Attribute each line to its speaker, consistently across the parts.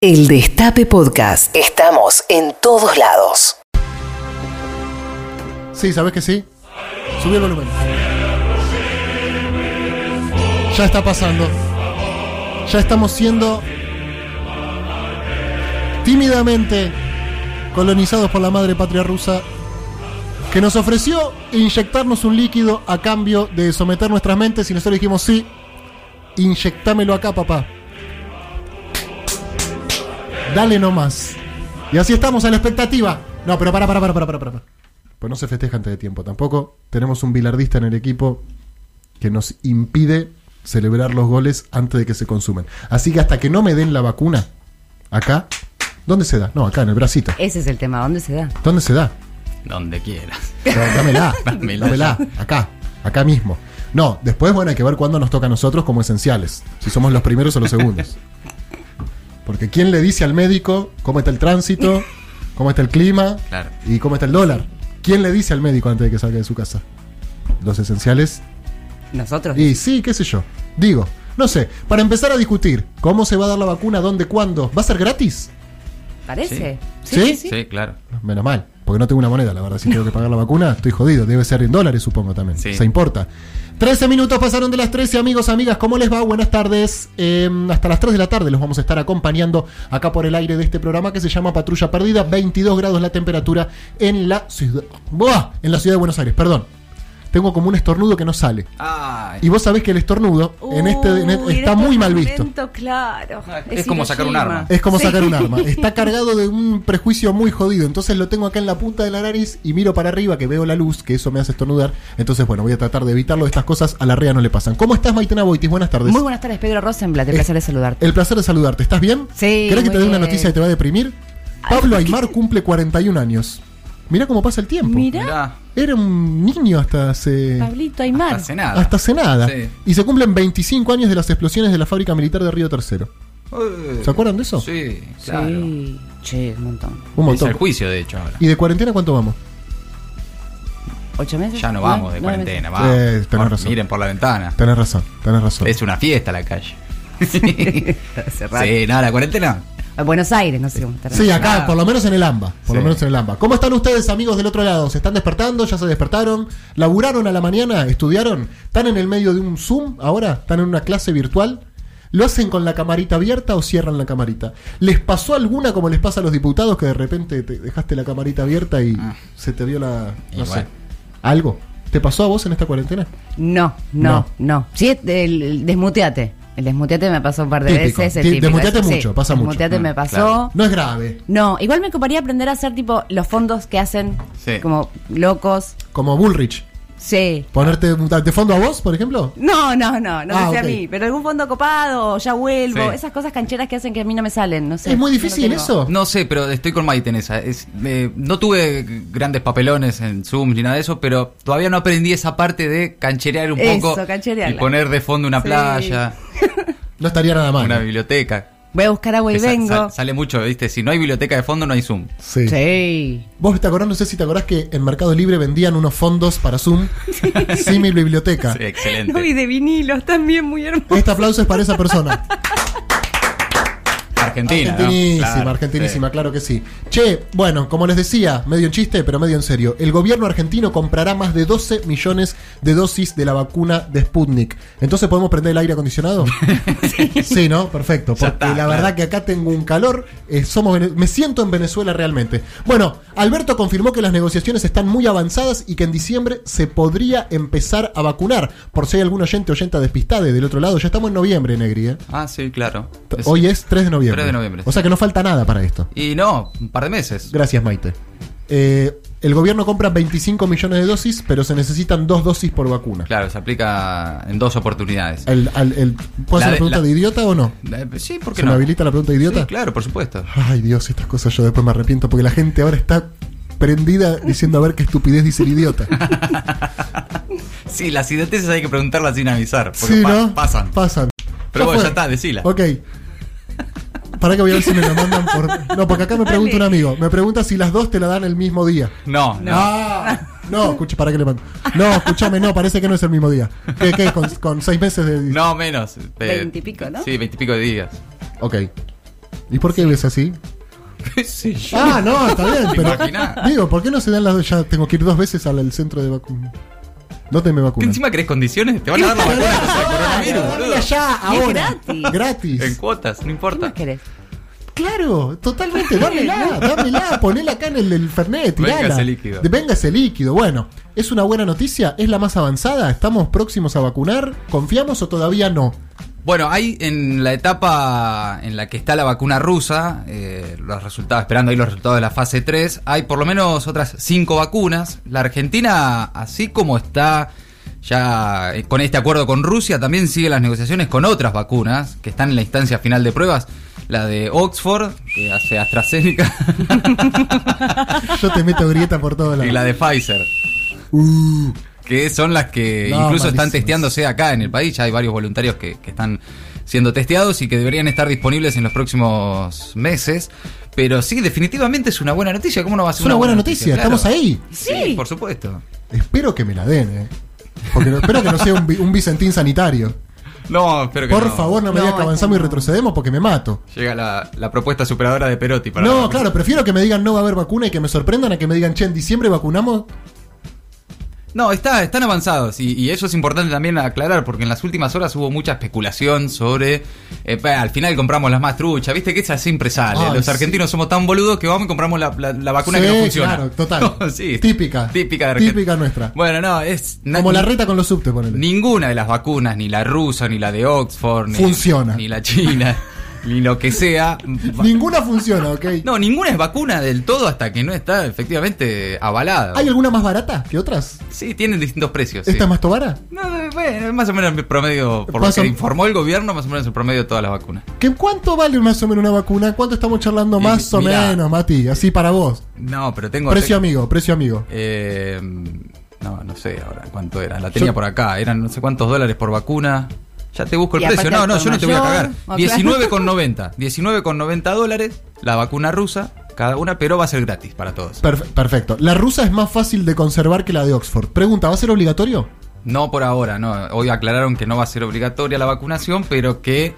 Speaker 1: El Destape Podcast. Estamos en todos lados.
Speaker 2: Sí, ¿sabes que sí? Subí el volumen. Ya está pasando. Ya estamos siendo tímidamente colonizados por la madre patria rusa que nos ofreció inyectarnos un líquido a cambio de someter nuestras mentes y nosotros dijimos sí, inyectámelo acá, papá. Dale nomás. Y así estamos a la expectativa. No, pero para, para, para, para, para, para. Pues no se festeja antes de tiempo tampoco. Tenemos un bilardista en el equipo que nos impide celebrar los goles antes de que se consumen. Así que hasta que no me den la vacuna, acá, ¿dónde se da? No, acá, en el bracito.
Speaker 3: Ese es el tema, ¿dónde se da?
Speaker 2: ¿Dónde se da?
Speaker 4: Donde quieras.
Speaker 2: Dámela
Speaker 4: dámela,
Speaker 2: acá, acá mismo. No, después, bueno, hay que ver cuándo nos toca a nosotros como esenciales. Si somos los primeros o los segundos. Porque ¿quién le dice al médico cómo está el tránsito, cómo está el clima
Speaker 4: Claro.
Speaker 2: y cómo está el dólar? ¿Quién le dice al médico antes de que salga de su casa? Los esenciales.
Speaker 3: Nosotros.
Speaker 2: Y sí, qué sé yo. Digo, no sé, para empezar a discutir cómo se va a dar la vacuna, dónde, cuándo, ¿va a ser gratis?
Speaker 3: ¿Parece?
Speaker 2: ¿Sí?
Speaker 4: Sí, claro.
Speaker 2: Menos mal, porque no tengo una moneda, la verdad. Si tengo que pagar la vacuna, estoy jodido. Debe ser en dólares, supongo también.
Speaker 4: Sí.
Speaker 2: Se importa. 13 minutos pasaron de las 13, amigos, amigas. ¿Cómo les va? Buenas tardes. Eh, hasta las 3 de la tarde los vamos a estar acompañando acá por el aire de este programa que se llama Patrulla Perdida. 22 grados la temperatura en la ciudad. ¡Buah! En la ciudad de Buenos Aires, perdón. Tengo como un estornudo que no sale.
Speaker 4: Ay.
Speaker 2: Y vos sabés que el estornudo en este, en este- está
Speaker 3: este
Speaker 2: muy mal visto.
Speaker 3: momento, Claro.
Speaker 4: es como sacar un arma.
Speaker 2: Es como
Speaker 3: Sí.
Speaker 2: sacar un arma. Está cargado de un prejuicio muy jodido. Entonces lo tengo acá en la punta de la nariz y miro para arriba que veo la luz, que eso me hace estornudar. Entonces, bueno, voy a tratar de evitarlo. Estas cosas a la rea no le pasan. ¿Cómo estás, Maitena Boitis? Buenas tardes.
Speaker 3: Muy buenas tardes, Pedro Rosenblatt. El
Speaker 2: Eh,
Speaker 3: placer de saludarte.
Speaker 2: El placer de saludarte. ¿Estás bien?
Speaker 3: Sí,
Speaker 2: ¿Querés que te dé una noticia que te va a deprimir? Pablo Aymar cumple 41 años. Mira cómo pasa el tiempo.
Speaker 4: Mirá.
Speaker 2: Era un niño hasta hace...
Speaker 3: Pablito Aymar.
Speaker 4: Hace nada.
Speaker 2: Hasta hace nada.
Speaker 4: Sí.
Speaker 2: Y se cumplen 25 años de las explosiones de la fábrica militar de Río Tercero.
Speaker 4: Uy.
Speaker 2: ¿Se acuerdan de eso?
Speaker 4: Sí, claro.
Speaker 3: Sí, che, un montón.
Speaker 2: Un
Speaker 4: Es
Speaker 2: montón.
Speaker 4: el juicio, de hecho, ahora.
Speaker 2: ¿Y de cuarentena cuánto vamos?
Speaker 3: ¿Ocho meses?
Speaker 4: Ya no vamos de cuarentena,
Speaker 3: meses.
Speaker 4: vamos.
Speaker 2: Eh, tenés
Speaker 4: Por-
Speaker 2: razón.
Speaker 4: Miren por la ventana.
Speaker 2: Tenés razón, tenés razón.
Speaker 4: Es una fiesta la calle. Sí, nada, la cuarentena.
Speaker 3: Buenos Aires, no sé cómo.
Speaker 2: Sí, acá,
Speaker 4: Nada.
Speaker 2: por lo menos en el AMBA. Por lo menos en el AMBA. ¿Cómo están ustedes, amigos del otro lado? ¿Se están despertando? ¿Ya se despertaron? ¿Laburaron a la mañana? ¿Estudiaron? ¿Están en el medio de un Zoom ahora? ¿Están en una clase virtual? ¿Lo hacen con la camarita abierta o cierran la camarita? ¿Les pasó alguna como les pasa a los diputados que de repente te dejaste la camarita abierta y
Speaker 4: Ah.
Speaker 2: se te vio la... no sé. ¿Algo? ¿Te pasó a vos en esta cuarentena?
Speaker 3: No,
Speaker 2: No.
Speaker 3: no, no. Sí, el, el desmuteate. El desmuteate me pasó un par de
Speaker 2: Típico.
Speaker 3: veces. el
Speaker 2: desmuteate mucho, pasa mucho.
Speaker 3: Desmuteate
Speaker 4: Mm,
Speaker 3: me pasó.
Speaker 4: claro.
Speaker 2: No es grave.
Speaker 3: No, igual me ocuparía aprender a hacer tipo los fondos que hacen
Speaker 4: Sí.
Speaker 3: como locos.
Speaker 2: Como Bullrich.
Speaker 3: Sí.
Speaker 2: ¿Ponerte de fondo a vos, por ejemplo?
Speaker 3: No, no, no, no
Speaker 2: Ah,
Speaker 3: sé a mí, pero algún fondo copado, o ya vuelvo,
Speaker 4: Sí.
Speaker 3: esas cosas cancheras que hacen que a mí no me salen, no sé.
Speaker 2: es muy difícil eso.
Speaker 4: No sé, pero estoy con Maite en esa. Es, eh, no tuve grandes papelones en Zoom ni nada de eso, pero todavía no aprendí esa parte de cancherear un
Speaker 3: Eso,
Speaker 4: poco
Speaker 3: cancherearla.
Speaker 4: y poner de fondo una
Speaker 3: Sí.
Speaker 4: playa,
Speaker 2: No estaría nada mal.
Speaker 4: una biblioteca.
Speaker 3: Voy a buscar agua y vengo.
Speaker 4: sa- sale mucho, ¿viste? Si no hay biblioteca de fondo, no hay Zoom.
Speaker 2: Sí.
Speaker 3: Sí.
Speaker 2: Vos te acordás, no sé si te acordás que en Mercado Libre vendían unos fondos para Zoom, símil biblioteca.
Speaker 4: Sí, excelente.
Speaker 3: No, y de vinilos también muy hermosos.
Speaker 2: Este aplauso es para esa persona.
Speaker 4: Argentina. ¿no?
Speaker 2: Argentinísima,
Speaker 4: Claro,
Speaker 2: argentinísima,
Speaker 4: sí.
Speaker 2: claro que sí. Che, bueno, como les decía, medio en chiste, pero medio en serio. El gobierno argentino comprará más de 12 millones de dosis de la vacuna de Sputnik. Entonces, ¿podemos prender el aire acondicionado? sí. ¿no? Perfecto. Porque
Speaker 4: está,
Speaker 2: la
Speaker 4: claro.
Speaker 2: verdad que acá tengo un calor. eh, somos me siento en Venezuela realmente. Bueno, Alberto confirmó que las negociaciones están muy avanzadas y que en diciembre se podría empezar a vacunar. Por si hay algún oyente o oyenta despistada del otro lado. Ya estamos en noviembre, Negri, ¿eh?
Speaker 4: Ah, sí, claro. Es-
Speaker 2: Hoy es 3 de noviembre.
Speaker 4: 3 de noviembre,
Speaker 2: O sea que no falta nada para esto.
Speaker 4: Y no, un par de meses.
Speaker 2: Gracias, Maite. Eh, el gobierno compra 25 millones de dosis, pero se necesitan dos dosis por vacuna.
Speaker 4: Claro, se aplica en dos oportunidades.
Speaker 2: El, al- el- ¿Puedo
Speaker 4: La
Speaker 2: hacer la pregunta
Speaker 4: la-
Speaker 2: de idiota o no?
Speaker 4: Eh, Sí, ¿por qué
Speaker 2: ¿Se
Speaker 4: no?
Speaker 2: me habilita la pregunta de idiota?
Speaker 4: Sí, claro, por supuesto.
Speaker 2: Ay, Dios, estas cosas yo después me arrepiento porque la gente ahora está prendida diciendo a ver qué estupidez dice el idiota.
Speaker 4: Sí, las idioteces hay que preguntarlas sin avisar. Porque
Speaker 2: sí,
Speaker 4: pa-
Speaker 2: ¿no?
Speaker 4: pasan.
Speaker 2: Pasan.
Speaker 4: Pero bueno,
Speaker 2: fue.
Speaker 4: ya está, decila.
Speaker 2: Ok. Para que voy a ver si me lo mandan por. No, porque acá me pregunta un amigo. Me pregunta si las dos te la dan el mismo día.
Speaker 4: No, no.
Speaker 2: Ah, no, escucha, para que le mando. No, escúchame, no, parece que no es el mismo día. ¿Qué, qué? Con, con seis meses de.
Speaker 4: No, menos. Eh,
Speaker 3: Veintipico, ¿no?
Speaker 4: Sí, veintipico de días.
Speaker 2: Ok. ¿Y por qué ves así?
Speaker 4: ¿Qué sé yo?
Speaker 2: Ah, no, está bien,
Speaker 4: ¿Te
Speaker 2: pero.
Speaker 4: imaginas?
Speaker 2: Digo, ¿por qué no se dan las dos? Ya tengo que ir dos veces al, al centro de vacunación. ¿Dónde me
Speaker 4: ¿Que
Speaker 2: vacunan?
Speaker 4: encima querés condiciones? Te van a dar la vacuna contra el coronavirus,
Speaker 2: Dame
Speaker 4: boludo.
Speaker 2: allá, ahora.
Speaker 3: gratis.
Speaker 2: Gratis.
Speaker 4: En cuotas, no
Speaker 3: ¿Qué
Speaker 4: importa.
Speaker 3: más querés?
Speaker 2: Claro, totalmente, dámela, dámela, ponela acá en el, el Fernet, tirala.
Speaker 4: Venga ese líquido.
Speaker 2: De- Venga ese líquido. Bueno, ¿es una buena noticia? ¿Es la más avanzada? ¿Estamos próximos a vacunar? ¿Confiamos o todavía no?
Speaker 4: Bueno, hay en la etapa en la que está la vacuna rusa, eh, los resultados, esperando ahí los resultados de la fase 3, hay por lo menos otras cinco vacunas. La Argentina, así como está ya eh, con este acuerdo con Rusia, también sigue las negociaciones con otras vacunas que están en la instancia final de pruebas. La de Oxford, que hace AstraZeneca,
Speaker 2: Yo te meto grieta por todos
Speaker 4: y
Speaker 2: lados.
Speaker 4: la de Pfizer.
Speaker 2: Uh,
Speaker 4: que son las que
Speaker 2: No,
Speaker 4: incluso están
Speaker 2: malísimas.
Speaker 4: testeándose acá en el país. Ya hay varios voluntarios que, que están siendo testeados y que deberían estar disponibles en los próximos meses. Pero sí, definitivamente es una buena noticia. ¿Cómo no va a ser
Speaker 2: Es una buena noticia, estamos ahí.
Speaker 4: Sí,
Speaker 3: Sí.
Speaker 4: por supuesto.
Speaker 2: espero que me la den, ¿eh? Porque espero que no sea un, un Vicentín sanitario.
Speaker 4: No, espero que
Speaker 2: Por
Speaker 4: no.
Speaker 2: favor, no me
Speaker 3: No,
Speaker 2: digas que avanzamos y retrocedemos porque me mato.
Speaker 4: Llega la, la propuesta superadora de Perotti para
Speaker 2: No, claro, prefiero que me digan no va a haber vacuna y que me sorprendan a que me digan, che, en diciembre vacunamos.
Speaker 4: No, está, están avanzados y, y eso es importante también aclarar porque en las últimas horas hubo mucha especulación sobre, eh, al final compramos las más truchas, viste que esa siempre sale.
Speaker 2: Ay,
Speaker 4: Los
Speaker 2: sí.
Speaker 4: argentinos somos tan boludos que vamos y compramos la, la- la vacuna
Speaker 2: Sí,
Speaker 4: que no funciona.
Speaker 2: claro, total.
Speaker 4: Sí,
Speaker 2: Típica.
Speaker 4: Típica de.
Speaker 2: Típica nuestra.
Speaker 4: Bueno, no, es...
Speaker 2: Como la reta con los subtes, ponele.
Speaker 4: Ninguna de las vacunas, ni la rusa, ni la de Oxford, ni,
Speaker 2: Funciona.
Speaker 4: ni la china, ni lo que sea.
Speaker 2: Ninguna funciona, ¿ok?
Speaker 4: No, ninguna es vacuna del todo hasta que no está efectivamente avalada.
Speaker 2: ¿Hay alguna más barata que otras?
Speaker 4: Sí, tienen distintos precios. sí.
Speaker 2: ¿Esta es más tobara?
Speaker 4: No, no, bueno, más o menos el promedio, por lo
Speaker 2: Más
Speaker 4: que informó el gobierno, más o menos el promedio de todas las vacunas.
Speaker 2: ¿Qué, ¿Cuánto vale más o menos una vacuna? ¿Cuánto estamos charlando
Speaker 4: Y
Speaker 2: más o
Speaker 4: mirá.
Speaker 2: menos, Mati? Así para vos.
Speaker 4: No, pero tengo...
Speaker 2: Precio amigo, precio amigo.
Speaker 4: eh, no, no sé ahora cuánto era. La tenía
Speaker 2: Yo-
Speaker 4: por acá. Eran no sé cuántos dólares por vacuna. Ya te busco el
Speaker 3: Y
Speaker 4: precio. No, no, yo no te voy a
Speaker 3: o
Speaker 4: 19,90. 19,90 dólares la vacuna rusa, cada una, pero va a ser gratis para todos.
Speaker 2: Perfe- perfecto. La rusa es más fácil de conservar que la de Oxford. Pregunta, ¿va a ser obligatorio?
Speaker 4: No por ahora, no. Hoy aclararon que no va a ser obligatoria la vacunación, pero que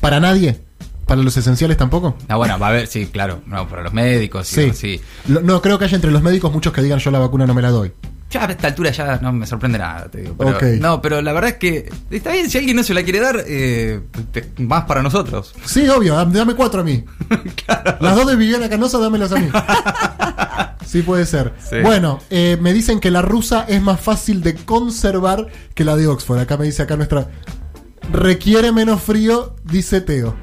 Speaker 2: ¿Para nadie? ¿Para los esenciales tampoco?
Speaker 4: Ah, bueno, va a haber, sí, claro, no, para los médicos, sí, sí.
Speaker 2: Lo- No creo que haya entre los médicos muchos que digan yo la vacuna no me la doy.
Speaker 4: Ya a esta altura ya no me sorprende nada, te digo. Pero. No, pero la verdad es que está bien, si alguien no se la quiere dar, eh, te- más para nosotros.
Speaker 2: Sí, obvio, dame dame cuatro a mí. Las dos de Viviana Canosa, dámelas a mí. Sí, puede ser.
Speaker 4: Sí.
Speaker 2: Bueno, eh, me dicen que la rusa es más fácil de conservar que la de Oxford. Acá me dice acá nuestra. Requiere menos frío, dice Teo.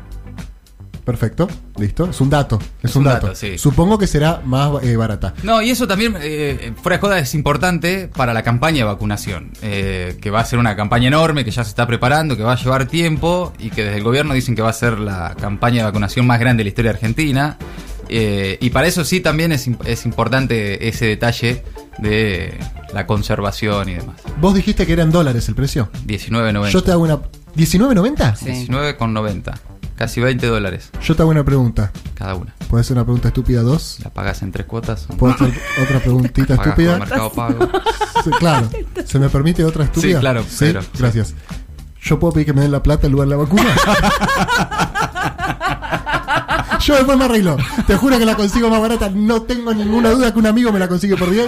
Speaker 2: Perfecto, listo. Es un dato. Es, un, dato.
Speaker 4: sí.
Speaker 2: Supongo que será más eh, barata.
Speaker 4: No, y eso también, eh, fuera de joda, es importante para la campaña de vacunación, eh, que va a ser una campaña enorme, que ya se está preparando, que va a llevar tiempo y que desde el gobierno dicen que va a ser la campaña de vacunación más grande de la historia argentina. Eh, y para eso sí también es, es importante ese detalle de la conservación y demás.
Speaker 2: Vos dijiste que eran dólares el precio.
Speaker 4: 19.90.
Speaker 2: Yo te hago una. ¿19.90?
Speaker 3: Sí.
Speaker 4: 19,90. Casi 20 dólares
Speaker 2: Yo te hago una pregunta.
Speaker 4: cada una.
Speaker 2: ¿Puede ser una pregunta estúpida dos?
Speaker 4: La pagas en tres cuotas.
Speaker 2: ¿Puedo hacer otra preguntita
Speaker 4: Pagas
Speaker 2: estúpida?
Speaker 4: por Mercado Pago.
Speaker 2: Sí, claro. ¿Se me permite otra estúpida?
Speaker 4: Sí, claro, pero-
Speaker 2: gracias. ¿Yo puedo pedir que me den la plata en lugar de la vacuna? Yo después me arreglo. Te juro que la consigo más barata. No tengo ninguna duda que un amigo me la consigue por 10.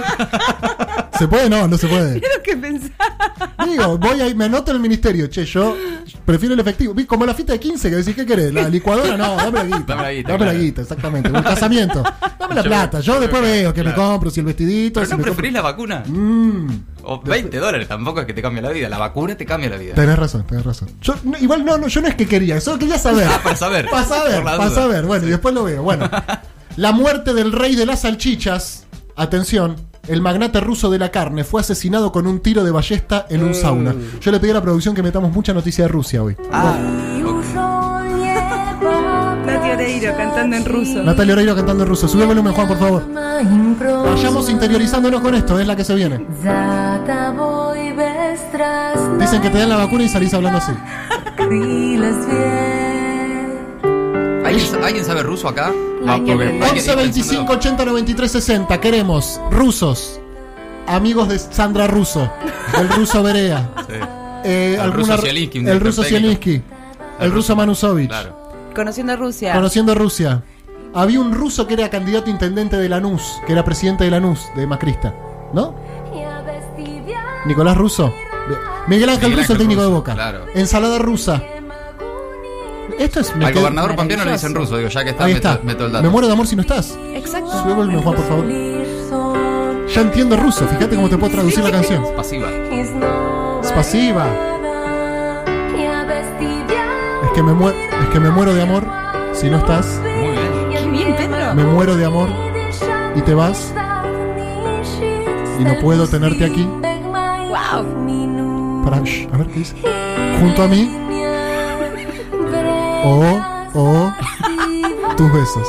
Speaker 2: ¿Se puede? No, no se puede.
Speaker 3: Lo que pensaba.
Speaker 2: Digo, voy ahí, me anoto en el ministerio. Che, yo prefiero el efectivo. Vi, Como la fiesta de 15, que decís, ¿qué querés? ¿La licuadora? No, dame la guita.
Speaker 4: Dame la guita,
Speaker 2: Dame la guita, exactamente. El casamiento. Dame la
Speaker 4: Yo-
Speaker 2: plata. Yo
Speaker 4: yo
Speaker 2: después
Speaker 4: creo
Speaker 2: veo que me compro, si el vestidito.
Speaker 4: ¿Pero
Speaker 2: si
Speaker 4: no
Speaker 2: compro-
Speaker 4: preferís la vacuna?
Speaker 2: Mm.
Speaker 4: O 20 dólares, tampoco es que te cambie la vida. La vacuna te cambia la vida.
Speaker 2: Tenés razón, tenés razón. Yo, no, igual no, no, yo no es que quería, solo quería saber.
Speaker 4: Ah, para saber.
Speaker 2: Para saber, para saber. Bueno, y después lo veo. Bueno, la muerte del rey de las salchichas. Atención, el magnate ruso de la carne fue asesinado con un tiro de ballesta en un sauna. Yo le pedí a la producción que metamos mucha noticia de Rusia hoy.
Speaker 4: Ah,
Speaker 3: Nati Oreiro cantando en ruso.
Speaker 2: Natalia Oreiro cantando en ruso. Sube el volumen, Juan, por favor. Vayamos interiorizándonos con esto, es la que se viene. Dicen que te dan la vacuna y salís hablando así.
Speaker 4: ¿Alguien, alguien sabe ruso acá? Ir
Speaker 2: 11 25
Speaker 4: pensándolo.
Speaker 2: 80 93 60. Queremos rusos, amigos de Sandra Russo, el ruso Berea,
Speaker 4: Sí.
Speaker 2: eh,
Speaker 4: El
Speaker 2: alguna-
Speaker 4: ruso
Speaker 2: el ruso. Zielinski, el ruso Manusovich.
Speaker 4: Claro.
Speaker 3: Conociendo Rusia.
Speaker 2: Conociendo Rusia. Había un ruso que era candidato a intendente de Lanús, que era presidente de Lanús, de Macrista. ¿No? Nicolás Russo. Miguel Ángel
Speaker 4: Miguel
Speaker 2: Russo, el técnico de Boca.
Speaker 4: claro.
Speaker 2: Ensalada rusa. Esto es. me
Speaker 4: Al gobernador pampeano le dicen ruso, digo, ya que está,
Speaker 2: Ahí
Speaker 4: meto,
Speaker 2: está.
Speaker 4: meto el dato.
Speaker 2: Me muero de amor si no estás.
Speaker 3: Exacto.
Speaker 2: Súbeme, Juan, por favor. Ya entiendo ruso, fíjate cómo te puedo traducir la canción.
Speaker 4: Pasiva.
Speaker 2: Es pasiva. Es que me muero, es que me muero de amor si no estás.
Speaker 4: Muy bien.
Speaker 3: Qué bien, Pedro.
Speaker 2: Me muero de amor y te vas y no puedo tenerte aquí.
Speaker 3: Wow.
Speaker 2: Para, a ver qué dice. Junto a mí o o tus besos.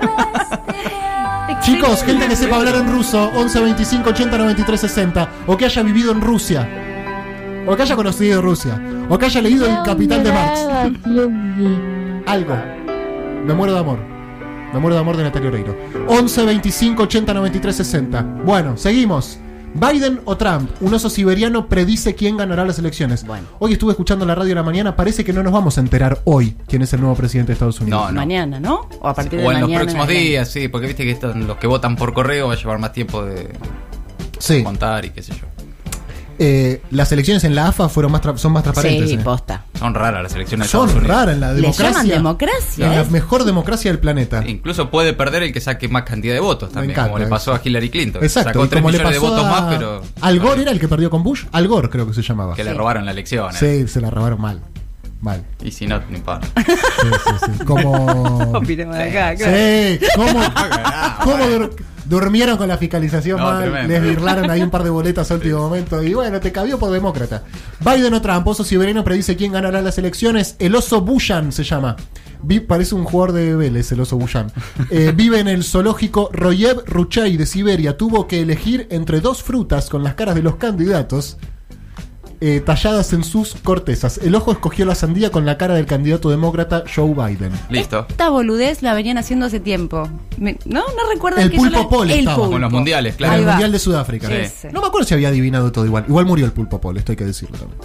Speaker 2: Chicos, gente que sepa hablar en ruso, 11 25 80 93 60, o que haya vivido en Rusia, o que haya conocido Rusia, o que haya leído El Capitán de Marx. Algo. Me muero de amor. Me muero de amor de Natalia Oreiro. 11 25 80 93 60. Bueno, seguimos. Biden o Trump, un oso siberiano predice quién ganará las elecciones.
Speaker 3: Bueno.
Speaker 2: Hoy estuve escuchando la radio de la mañana, parece que no nos vamos a enterar hoy quién es el nuevo presidente de Estados Unidos.
Speaker 4: No, no.
Speaker 3: Mañana, ¿no? O a partir de
Speaker 4: O en los próximos días, sí, porque viste que los que votan por correo va a llevar más tiempo de
Speaker 2: Sí.
Speaker 4: contar y qué sé yo.
Speaker 2: Eh, las elecciones en la AFA fueron más tra- son más transparentes.
Speaker 3: Sí,
Speaker 2: eh.
Speaker 3: posta.
Speaker 4: Son raras las elecciones de
Speaker 2: Son
Speaker 4: Unidos.
Speaker 2: raras en la
Speaker 3: Le
Speaker 2: democracia.
Speaker 3: llaman democracia,
Speaker 2: En
Speaker 3: ¿eh?
Speaker 2: la mejor democracia del planeta.
Speaker 4: Incluso puede perder el que saque más cantidad de votos también,
Speaker 2: encanta
Speaker 4: como le pasó
Speaker 2: eso.
Speaker 4: a Hillary Clinton.
Speaker 2: Exacto.
Speaker 4: Sacó
Speaker 2: y
Speaker 4: 3
Speaker 2: como le
Speaker 4: millones de
Speaker 2: pasó
Speaker 4: votos
Speaker 2: a-
Speaker 4: más, pero
Speaker 2: Al Gore era el que perdió con Bush. Al Gore creo que se llamaba.
Speaker 4: que le robaron la elección. eh.
Speaker 2: Sí, se la robaron mal. Mal.
Speaker 4: Y si no, no importa.
Speaker 2: Sí, sí, sí. Como.
Speaker 3: Opinemos de acá, claro.
Speaker 2: Sí, ¿cómo, cómo dur- durmieron con la fiscalización
Speaker 4: No,
Speaker 2: mal?
Speaker 4: tremendo.
Speaker 2: Les birlaron ahí un par de boletas a último momento. Y bueno, te cabió por demócrata. Biden o Trump, oso siberiano predice quién ganará las elecciones. El oso Bushan se llama. Vi- parece un jugador de Vélez, el oso Bushan. Eh, vive en el zoológico Royev Ruchey de Siberia. Tuvo que elegir entre dos frutas con las caras de los candidatos. Eh, talladas en sus cortezas. El ojo escogió la sandía con la cara del candidato demócrata Joe Biden.
Speaker 4: Listo.
Speaker 3: Esta boludez la venían haciendo hace tiempo. Me- no, no recuerdo
Speaker 2: El
Speaker 3: que yo
Speaker 2: pulpo
Speaker 3: la- el
Speaker 2: estaba
Speaker 3: pulpo.
Speaker 4: Con los mundiales, claro.
Speaker 2: En
Speaker 3: Ahí
Speaker 2: el
Speaker 3: va.
Speaker 2: Mundial de Sudáfrica.
Speaker 4: Sí.
Speaker 2: No me acuerdo si había adivinado todo igual. Igual murió el pulpo Paul, esto hay que decirlo también.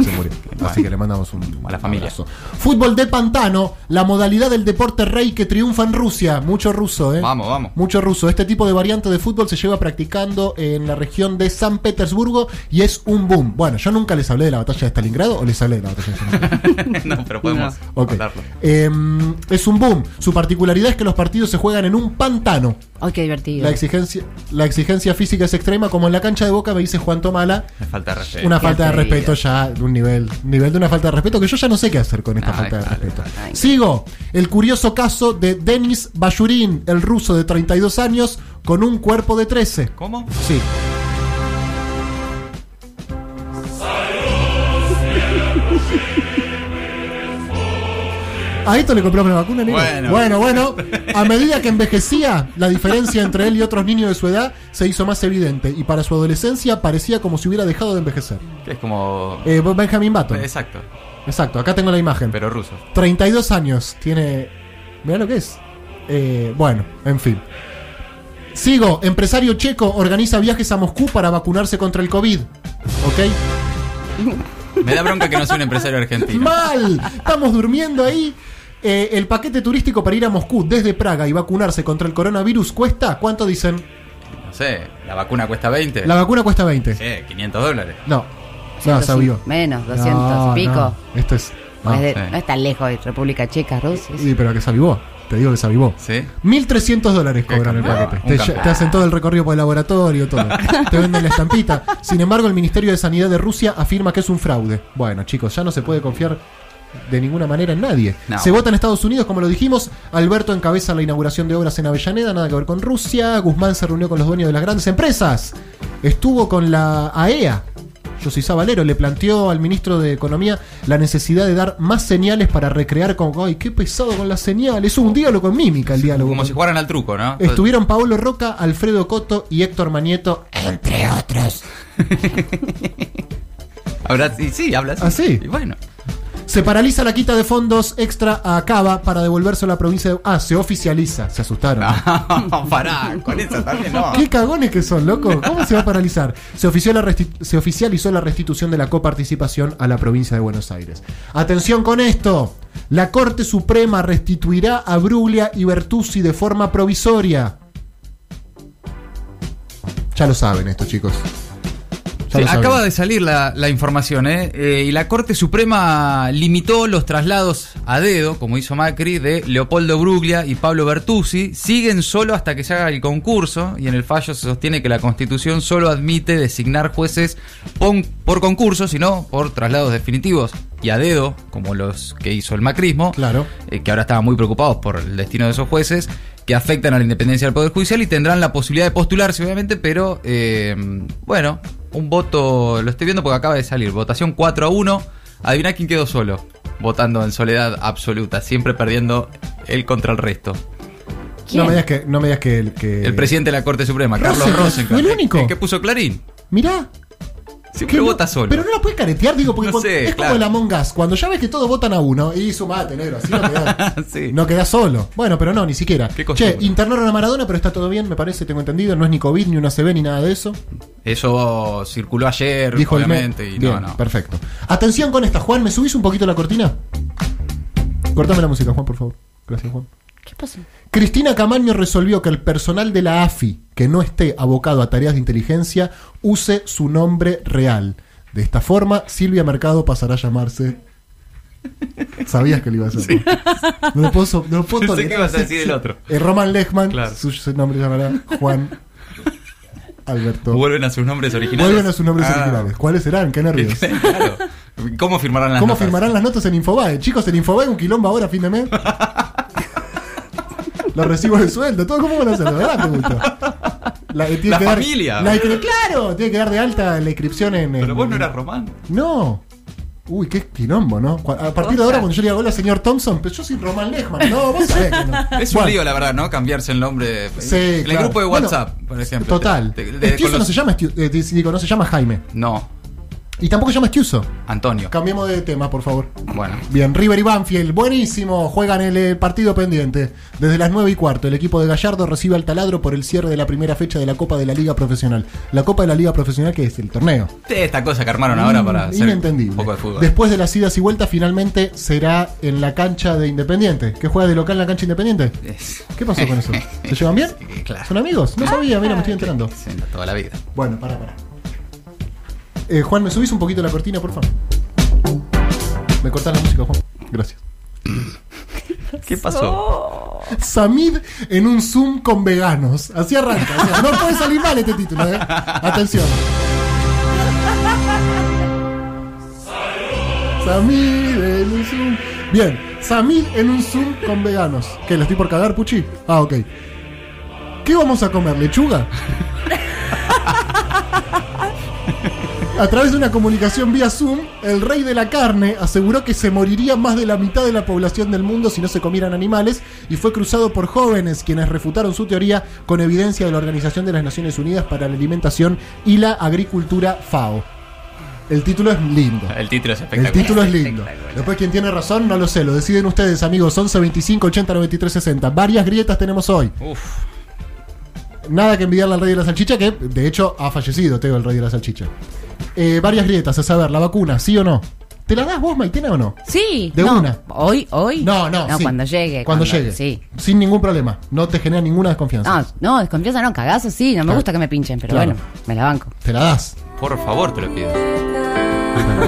Speaker 2: Se murió. Así que le mandamos un
Speaker 4: A la familia.
Speaker 2: abrazo. Fútbol de pantano, la modalidad del deporte rey que triunfa en Rusia. Mucho ruso, ¿eh?
Speaker 4: Vamos, vamos.
Speaker 2: Mucho ruso. Este tipo de variante de fútbol se lleva practicando en la región de San Petersburgo y es un boom. Bueno, yo nunca les hablé de la batalla de Stalingrado o les hablé de la batalla de Stalingrado.
Speaker 4: no, pero podemos hablarlo.
Speaker 2: Eh, es un boom. Su particularidad es que los partidos se juegan en un pantano.
Speaker 3: Ay, qué divertido.
Speaker 2: La exigencia, la exigencia física es extrema, como en la cancha de Boca me dice Juan Tomala.
Speaker 4: Me falta respeto.
Speaker 2: Una falta de respeto ya, de un nivel, nivel de una falta de respeto que yo ya no sé qué hacer con esta
Speaker 4: Ay,
Speaker 2: falta de
Speaker 4: dale,
Speaker 2: respeto.
Speaker 3: dale.
Speaker 2: Sigo, el curioso caso de Denis Bayurin, el ruso de 32 años, con un cuerpo de 13.
Speaker 4: ¿Cómo?
Speaker 2: Sí. A esto le compramos la vacuna, negro?
Speaker 4: Bueno.
Speaker 2: bueno, bueno. A medida que envejecía, la diferencia entre él y otros niños de su edad se hizo más evidente. Y para su adolescencia parecía como si hubiera dejado de envejecer.
Speaker 4: Que es como.
Speaker 2: Eh, Benjamin Button.
Speaker 4: Exacto.
Speaker 2: Exacto, acá tengo la imagen.
Speaker 4: Pero ruso.
Speaker 2: 32 años tiene. Mirá lo que es. Eh, bueno, en fin. Sigo, empresario checo organiza viajes a Moscú para vacunarse contra el COVID. ¿Ok?
Speaker 4: Me da bronca que no sea un empresario argentino.
Speaker 2: ¡Mal! Estamos durmiendo ahí. Eh, el paquete turístico para ir a Moscú desde Praga y vacunarse contra el coronavirus cuesta, ¿cuánto dicen?
Speaker 4: No sé, la vacuna cuesta 20.
Speaker 2: La vacuna cuesta 20.
Speaker 4: Eh, 500 dólares.
Speaker 2: No, no,
Speaker 3: 150,
Speaker 2: sabio.
Speaker 3: Menos, 200
Speaker 2: No,
Speaker 3: y pico.
Speaker 2: no, Esto es.
Speaker 3: No,
Speaker 2: No,
Speaker 3: es de-
Speaker 4: sí.
Speaker 3: no es tan lejos de República Checa, Rusia.
Speaker 2: Sí, pero que se avivó. Te digo que se avivó.
Speaker 4: ¿Sí?
Speaker 2: 1.300 dólares cobran el paquete. Te, hacen todo el recorrido por el laboratorio, todo. te venden la estampita. Sin embargo, el Ministerio de Sanidad de Rusia afirma que es un fraude. Bueno, chicos, ya no se puede confiar de ninguna manera en nadie.
Speaker 4: No.
Speaker 2: Se vota en Estados Unidos, como lo dijimos. Alberto encabeza la inauguración de obras en Avellaneda, nada que ver con Rusia. Guzmán se reunió con los dueños de las grandes empresas. Estuvo con la AEA. José Valero le planteó al ministro de Economía la necesidad de dar más señales para recrear con. ¡Ay, qué pesado con las señales! Es un diálogo con mímica el diálogo.
Speaker 4: Como si jugaran al truco, ¿no?
Speaker 2: Estuvieron Paolo Roca, Alfredo Coto y Héctor Manieto, entre otros.
Speaker 4: Ahora sí, sí, habla así.
Speaker 2: ¿Ah, sí?
Speaker 4: Y bueno.
Speaker 2: Se paraliza la quita de fondos extra a Cava para devolverse a la provincia de... Ah, se oficializa. Se asustaron.
Speaker 4: No, pará, con esa también no.
Speaker 2: ¿Qué cagones que son, loco? ¿Cómo se va a paralizar? Se, ofició la resti- se oficializó la restitución de la coparticipación a la provincia de Buenos Aires. Atención con esto. La Corte Suprema restituirá a Bruglia y Bertuzzi de forma provisoria. Ya lo saben esto, chicos.
Speaker 4: Sí, acaba de salir la, la información, ¿eh? Eh, Y la Corte Suprema limitó los traslados a dedo, como hizo Macri, de Leopoldo Bruglia y Pablo Bertuzzi. Siguen solo hasta que se haga el concurso y en el fallo se sostiene que la Constitución solo admite designar jueces por concurso, sino por traslados definitivos y a dedo, como los que hizo el macrismo,
Speaker 2: Claro.
Speaker 4: eh, que ahora estaban muy preocupados por el destino de esos jueces, que afectan a la independencia del Poder Judicial y tendrán la posibilidad de postularse, obviamente, pero eh, bueno, un voto, lo estoy viendo porque acaba de salir, votación 4 a 1, adivina quién quedó solo, votando en soledad absoluta, siempre perdiendo él contra el resto.
Speaker 2: No me digas que, no me digas que el que.
Speaker 4: El presidente de la Corte Suprema, Carlos
Speaker 2: Rosenkrantz, el único.
Speaker 4: el que puso Clarín,
Speaker 2: Mirá.
Speaker 4: Siempre
Speaker 2: no-
Speaker 4: vota solo.
Speaker 2: Pero no la puedes caretear, digo, porque
Speaker 4: No
Speaker 2: cuando-
Speaker 4: sé,
Speaker 2: es
Speaker 4: claro.
Speaker 2: como el Among Us. Cuando ya ves que todos votan a uno y sumate, negro, así no quedás,
Speaker 4: Sí.
Speaker 2: no quedás solo. Bueno, pero no, ni siquiera.
Speaker 4: Qué
Speaker 2: Che, internaron a Maradona, pero está todo bien, me parece, tengo entendido. No es ni COVID, ni una CB, ni nada de eso.
Speaker 4: Eso circuló ayer,
Speaker 2: Dijo
Speaker 4: obviamente,
Speaker 2: me-
Speaker 4: y
Speaker 2: Bien,
Speaker 4: no, no.
Speaker 2: perfecto. Atención con esta, Juan, ¿me subís un poquito la cortina? Cortame la música, Juan, por favor. Gracias, Juan.
Speaker 3: ¿Qué pasó?
Speaker 2: Cristina Camaño resolvió que el personal de la AFI que no esté abocado a tareas de inteligencia use su nombre real. De esta forma, Silvia Mercado pasará a llamarse. Sabías que lo iba a hacer. ¿no? No lo puedo, no lo puedo tolerar.
Speaker 4: que ibas a decir el otro.
Speaker 2: Eh, Roman Lechman,
Speaker 4: Claro.
Speaker 2: su, su nombre se llamará Juan Alberto.
Speaker 4: Vuelven a sus nombres originales.
Speaker 2: Vuelven a sus nombres
Speaker 4: Ah.
Speaker 2: originales. ¿Cuáles serán? Qué nervios.
Speaker 4: claro. ¿Cómo firmarán las
Speaker 2: ¿Cómo
Speaker 4: notas?
Speaker 2: firmarán las notas en Infobae? Chicos, en Infobae un quilombo ahora a fin de mes. Los recibos de sueldo, todo cómo van a hacer, verdad te. La, tiene
Speaker 4: La
Speaker 2: que dar-
Speaker 4: familia.
Speaker 2: la claro, tiene que dar de alta la inscripción en.
Speaker 4: Pero
Speaker 2: en-
Speaker 4: vos no eras Román.
Speaker 2: No. Uy, qué quilombo, ¿no? A partir de ahora, cuando yo le diga hola, señor Thompson, pero yo soy Román Lechman. No, vos sabés que no.
Speaker 4: Es un
Speaker 2: Bueno,
Speaker 4: lío, la verdad, ¿no? Cambiarse el nombre.
Speaker 2: Sí,
Speaker 4: en el
Speaker 2: claro.
Speaker 4: grupo de
Speaker 2: Bueno,
Speaker 4: WhatsApp, por ejemplo.
Speaker 2: Total. No se llama Estiuso, eh, digo, no se llama Jaime.
Speaker 4: No,
Speaker 2: Y tampoco se llama Estiuso.
Speaker 4: Antonio.
Speaker 2: Cambiemos de tema, por favor.
Speaker 4: Bueno.
Speaker 2: Bien, River y Banfield, buenísimo. Juegan el partido pendiente. Desde las 9 y cuarto, el equipo de Gallardo recibe al taladro por el cierre de la primera fecha de la Copa de la Liga Profesional. La Copa de la Liga Profesional, que es el torneo.
Speaker 4: Esta cosa que armaron ahora para hacer
Speaker 2: Inentendible.
Speaker 4: un poco de fútbol.
Speaker 2: Después de las idas y vueltas, finalmente será en la cancha de Independiente. ¿Qué juega de local en la cancha Independiente? ¿Qué pasó con eso? ¿Se llevan bien?
Speaker 4: Sí, claro.
Speaker 2: ¿Son amigos? No sabía, mira, me estoy enterando.
Speaker 4: Sí, toda la vida.
Speaker 2: Bueno, para, para. Eh, Juan, ¿me subís un poquito la cortina, por favor? ¿Me cortás la música, Juan? Gracias.
Speaker 4: ¿Qué pasó?
Speaker 2: Samid en un Zoom con veganos. Así arranca. o sea, no puede salir mal este título, ¿eh? Atención. Samid en un Zoom. Bien, Samid en un Zoom con veganos. ¿Qué? ¿Le estoy por cagar, Puchi? Ah, ok. ¿Qué vamos a comer? ¿Lechuga? A través de una comunicación vía Zoom, el rey de la carne aseguró que se moriría más de la mitad de la población del mundo si no se comieran animales y fue cruzado por jóvenes quienes refutaron su teoría con evidencia de la Organización de las Naciones Unidas para la Alimentación y la Agricultura FAO. El título es lindo.
Speaker 4: El título es
Speaker 2: El
Speaker 4: espectacular.
Speaker 2: título es lindo. Después, quien tiene razón, no lo sé. Lo deciden ustedes, amigos. 11 25 80 93 60. Varias grietas tenemos hoy.
Speaker 4: Uf.
Speaker 2: Nada que envidiarle al rey de la salchicha, que de hecho ha fallecido, Teo, el rey de la salchicha. Eh, varias grietas, a saber, la vacuna, ¿sí o no? ¿Te la das vos, Maitena, o no?
Speaker 3: Sí.
Speaker 2: De
Speaker 3: no,
Speaker 2: una.
Speaker 3: ¿Hoy? ¿Hoy?
Speaker 2: No, no, sí.
Speaker 3: cuando llegue.
Speaker 2: Cuando, llegue.
Speaker 3: Sí.
Speaker 2: Sin ningún problema. No te genera ninguna desconfianza.
Speaker 3: No, no, desconfianza no, cagazo sí, no me
Speaker 2: Claro.
Speaker 3: gusta que me pinchen, pero
Speaker 2: Claro.
Speaker 3: bueno, me la banco.
Speaker 2: Te la das.
Speaker 4: Por favor, te lo pido.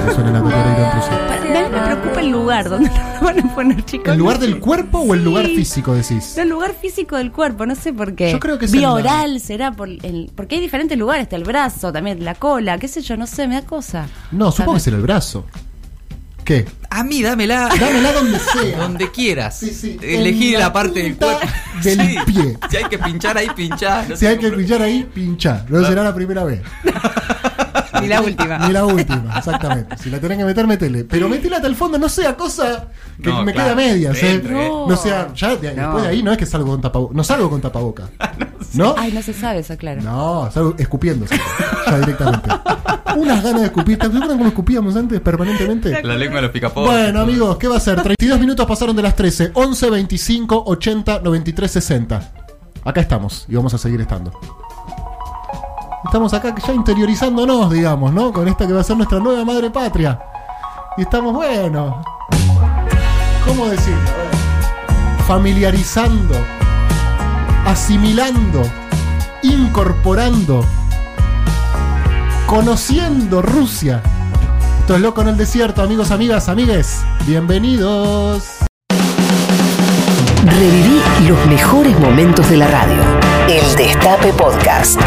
Speaker 2: Que suene la.
Speaker 3: Me, me preocupa el lugar donde lo van a poner, chicos.
Speaker 2: ¿El lugar
Speaker 3: no
Speaker 2: del cuerpo o el lugar físico, decís?
Speaker 3: El lugar físico del cuerpo, no sé por qué.
Speaker 2: Yo creo que
Speaker 3: Vía
Speaker 2: la-
Speaker 3: oral será por el, porque hay diferentes lugares, está el brazo, también la cola, qué sé yo, no sé, me da cosa.
Speaker 2: No, supongo que será el brazo. ¿Qué?
Speaker 4: A mí, dámela.
Speaker 2: Dámela donde sea.
Speaker 4: Donde quieras.
Speaker 2: Sí, sí.
Speaker 4: Elegí la,
Speaker 2: la
Speaker 4: parte del cuerpo.
Speaker 2: del
Speaker 4: Sí.
Speaker 2: pie.
Speaker 4: Si hay que pinchar ahí, pinchar. no
Speaker 2: Si hay que pillar ahí, pincha. No será la primera vez.
Speaker 3: Ni la última.
Speaker 2: Ni la última, exactamente. Si la tenés que meter, metele. Pero metela hasta el fondo, no sea cosa que
Speaker 4: No,
Speaker 2: me
Speaker 4: claro,
Speaker 2: quede a medias, ¿eh?
Speaker 4: entre.
Speaker 2: No, sea, ya de-
Speaker 3: No.
Speaker 2: después de ahí no es que salgo con tapaboca. No salgo con tapaboca. ¿No?
Speaker 3: Ay, no se sabe eso, claro.
Speaker 2: No, salgo escupiendo, salgo, ya directamente. Unas ganas de escupir. ¿Te acuerdan cómo escupíamos antes permanentemente?
Speaker 4: La lengua de los picapollos.
Speaker 2: Bueno, amigos, ¿qué va a ser? 32 minutos pasaron de las 13. 11, 25, 80, 93, 60. Acá estamos y vamos a seguir estando. Estamos acá ya interiorizándonos, digamos, ¿no? Con esta que va a ser nuestra nueva madre patria. Y estamos, bueno. ¿Cómo ver. Familiarizando, asimilando, incorporando, conociendo Rusia. Esto es Loco en el Desierto, amigos, amigas, amigues. Bienvenidos.
Speaker 1: Reviví los mejores momentos de la radio. El Destape Podcast.